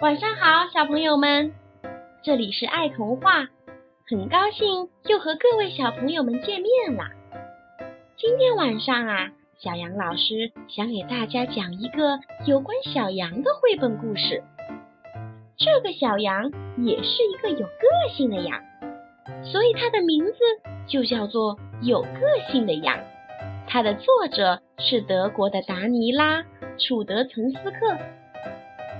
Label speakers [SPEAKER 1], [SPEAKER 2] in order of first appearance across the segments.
[SPEAKER 1] 晚上好，小朋友们，这里是爱童话，很高兴又和各位小朋友们见面啦。今天晚上啊，小杨老师想给大家讲一个有关小羊的绘本故事。这个小羊也是一个有个性的羊，所以它的名字就叫做有个性的羊。它的作者是德国的达尼拉·楚德岑斯克。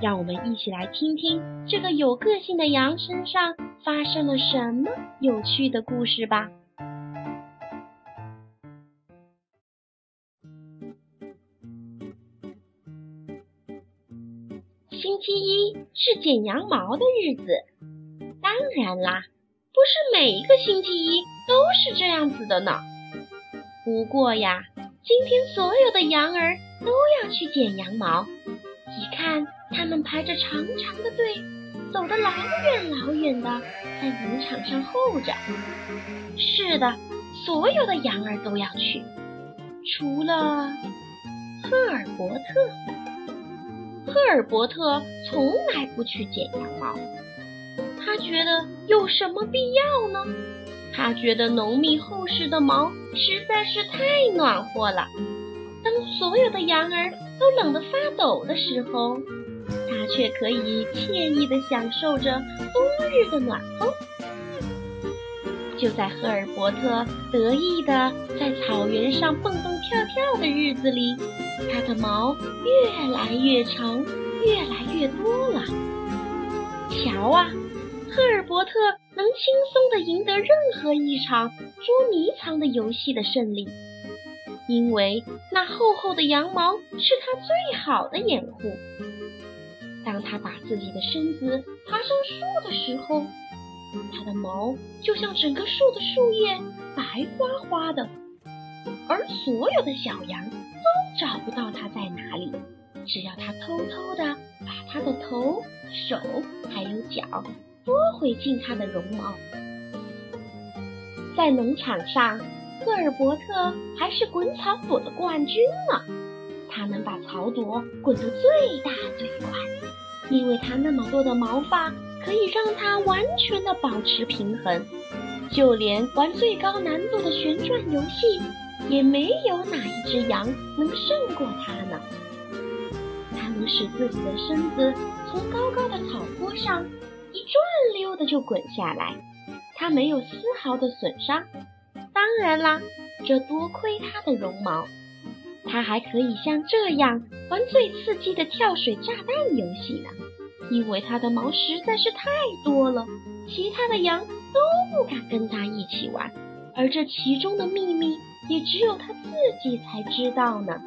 [SPEAKER 1] 让我们一起来听听这个有个性的羊身上发生了什么有趣的故事吧。星期一是剪羊毛的日子，当然啦，不是每一个星期一都是这样子的呢。不过呀，今天所有的羊儿都要去剪羊毛，一看。他们排着长长的队，走得老远老远的，在农场上候着。是的，所有的羊儿都要去，除了赫尔伯特。赫尔伯特从来不去剪羊毛，他觉得有什么必要呢？他觉得浓密厚实的毛实在是太暖和了。当所有的羊儿都冷得发抖的时候，却可以惬意地享受着冬日的暖风。就在赫尔伯特得意地在草原上蹦蹦跳跳的日子里，他的毛越来越长，越来越多了。瞧啊，赫尔伯特能轻松地赢得任何一场捉迷藏的游戏的胜利，因为那厚厚的羊毛是他最好的掩护。当他把自己的身子爬上树的时候，他的毛就像整个树的树叶白花花的，而所有的小羊都找不到他在哪里。只要他偷偷的把他的头、手还有脚拨回进他的绒毛，在农场上，赫尔伯特还是滚草垛的冠军呢。它能把草垛滚得最大最快。因为它那么多的毛发，可以让它完全的保持平衡，就连玩最高难度的旋转游戏，也没有哪一只羊能胜过它呢。它能使自己的身子从高高的草坡上一转溜的就滚下来，它没有丝毫的损伤。当然啦，这多亏它的绒毛。它还可以像这样玩最刺激的跳水炸弹游戏呢，因为它的毛实在是太多了，其他的羊都不敢跟它一起玩，而这其中的秘密也只有它自己才知道呢。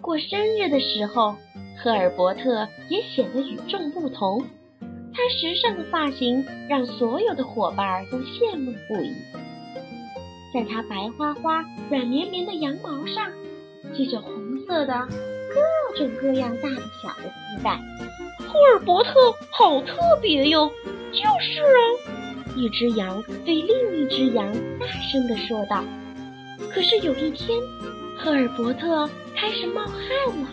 [SPEAKER 1] 过生日的时候，赫尔伯特也显得与众不同，他时尚的发型让所有的伙伴都羡慕不已，在他白花花、软绵绵的羊毛上。系着红色的各种各样大的小的丝带，赫尔伯特好特别哟！就是啊，一只羊对另一只羊大声地说道。可是有一天，赫尔伯特开始冒汗了，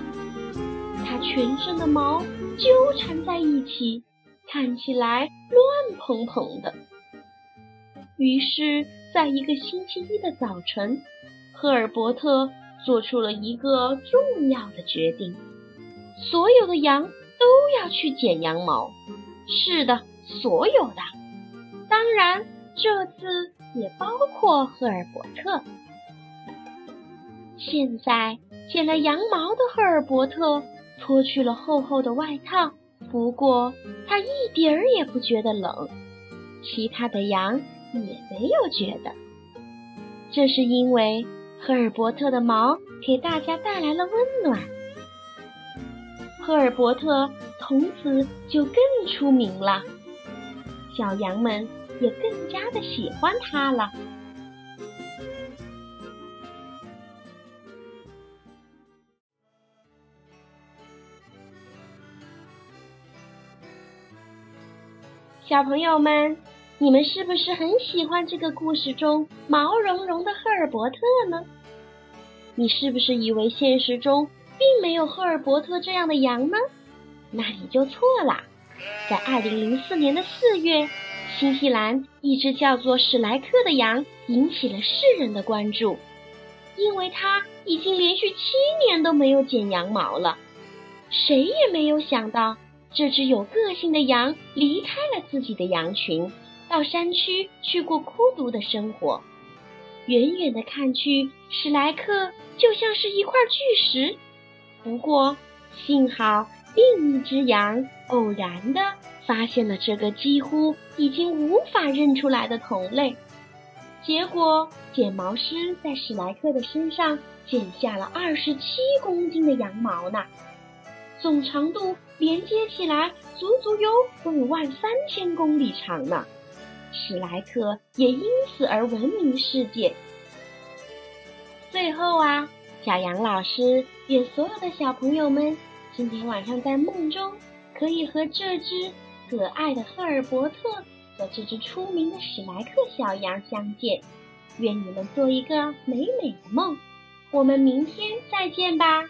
[SPEAKER 1] 他全身的毛纠缠在一起，看起来乱蓬蓬的。于是，在一个星期一的早晨，赫尔伯特。做出了一个重要的决定，所有的羊都要去剪羊毛。是的，所有的，当然这次也包括赫尔伯特。现在剪了羊毛的赫尔伯特脱去了厚厚的外套，不过他一点儿也不觉得冷，其他的羊也没有觉得，这是因为。赫尔伯特的毛给大家带来了温暖，赫尔伯特从此就更出名了，小羊们也更加的喜欢他了。小朋友们。你们是不是很喜欢这个故事中毛茸茸的赫尔伯特呢？你是不是以为现实中并没有赫尔伯特这样的羊呢？那你就错了！在二零零四年的四月，新西兰一只叫做史莱克的羊引起了世人的关注，因为它已经连续七年都没有剪羊毛了。谁也没有想到，这只有个性的羊离开了自己的羊群，到山区去过孤独的生活。远远的看去，史莱克就像是一块巨石。不过，幸好另一只羊偶然的发现了这个几乎已经无法认出来的同类，结果剪毛师在史莱克的身上剪下了二十七公斤的羊毛呢，总长度连接起来足足有五万三千公里长呢。史莱克也因此而闻名世界。最后啊，小杨老师愿所有的小朋友们今天晚上在梦中可以和这只可爱的赫尔伯特和这只出名的史莱克小羊相见。愿你们做一个美美的梦。我们明天再见吧。